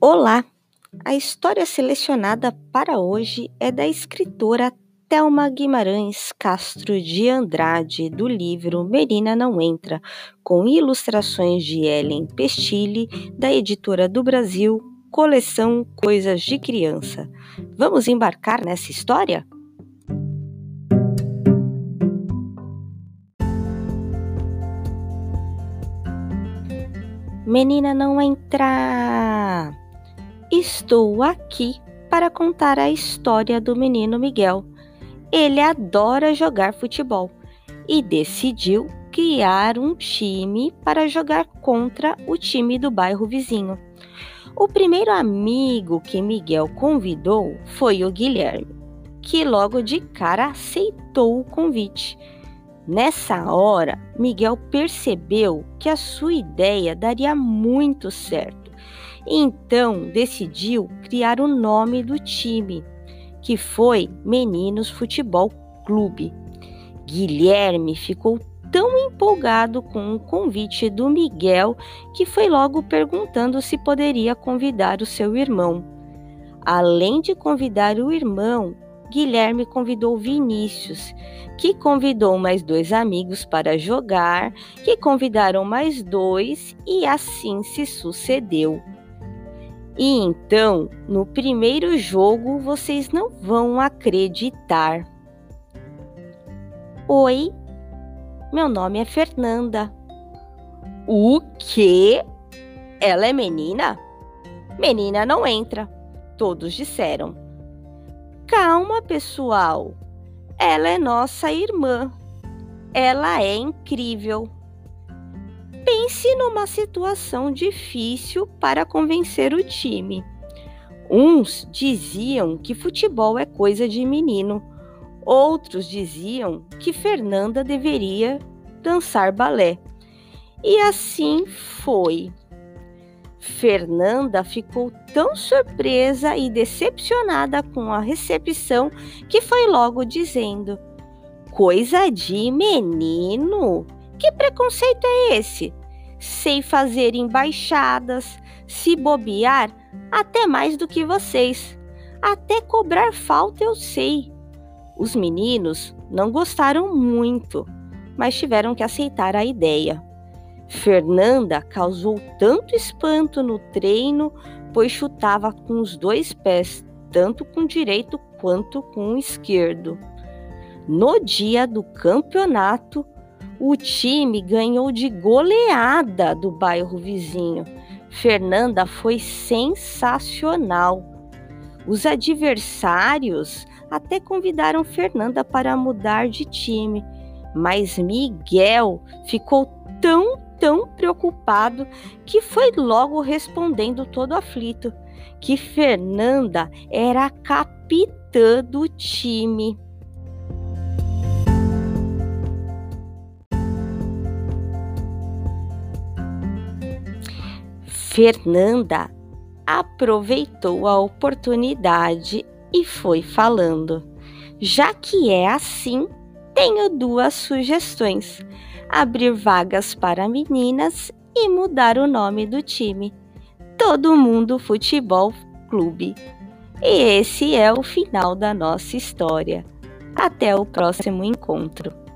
Olá! A história selecionada para hoje é da escritora Thelma Guimarães Castro de Andrade, do livro Menina Não Entra, com ilustrações de Ellen Pestilli, da editora do Brasil, coleção Coisas de Criança. Vamos embarcar nessa história? Menina não entra! Estou aqui para contar a história do menino Miguel. Ele adora jogar futebol e decidiu criar um time para jogar contra o time do bairro vizinho. O primeiro amigo que Miguel convidou foi o Guilherme, que logo de cara aceitou o convite. Nessa hora, Miguel percebeu que a sua ideia daria muito certo. Então, decidiu criar o nome do time, que foi Meninos Futebol Clube. Guilherme ficou tão empolgado com o convite do Miguel que foi logo perguntando se poderia convidar o seu irmão. Além de convidar o irmão, Guilherme convidou Vinícius, que convidou mais dois amigos para jogar, que convidaram mais dois e assim se sucedeu. E então, no primeiro jogo, vocês não vão acreditar. Oi, meu nome é Fernanda. O quê? Ela é menina? Menina não entra, todos disseram. Calma, pessoal. Ela é nossa irmã. Ela é incrível. Pense numa situação difícil para convencer o time. Uns diziam que futebol é coisa de menino, outros diziam que Fernanda deveria dançar balé. E assim foi. Fernanda ficou tão surpresa e decepcionada com a recepção que foi logo dizendo: Coisa de menino? Que preconceito é esse? Sei fazer embaixadas, se bobear, até mais do que vocês. Até cobrar falta eu sei. Os meninos não gostaram muito, mas tiveram que aceitar a ideia. Fernanda causou tanto espanto no treino, pois chutava com os dois pés, tanto com o direito quanto com o esquerdo. No dia do campeonato, o time ganhou de goleada do bairro vizinho. Fernanda foi sensacional. Os adversários até convidaram Fernanda para mudar de time, mas Miguel ficou tão tão preocupado que foi logo respondendo todo aflito que Fernanda era a capitã do time. Fernanda aproveitou a oportunidade e foi falando. Já que é assim, tenho duas sugestões abrir vagas para meninas e mudar o nome do time. Todo Mundo Futebol Clube. E esse é o final da nossa história. Até o próximo encontro.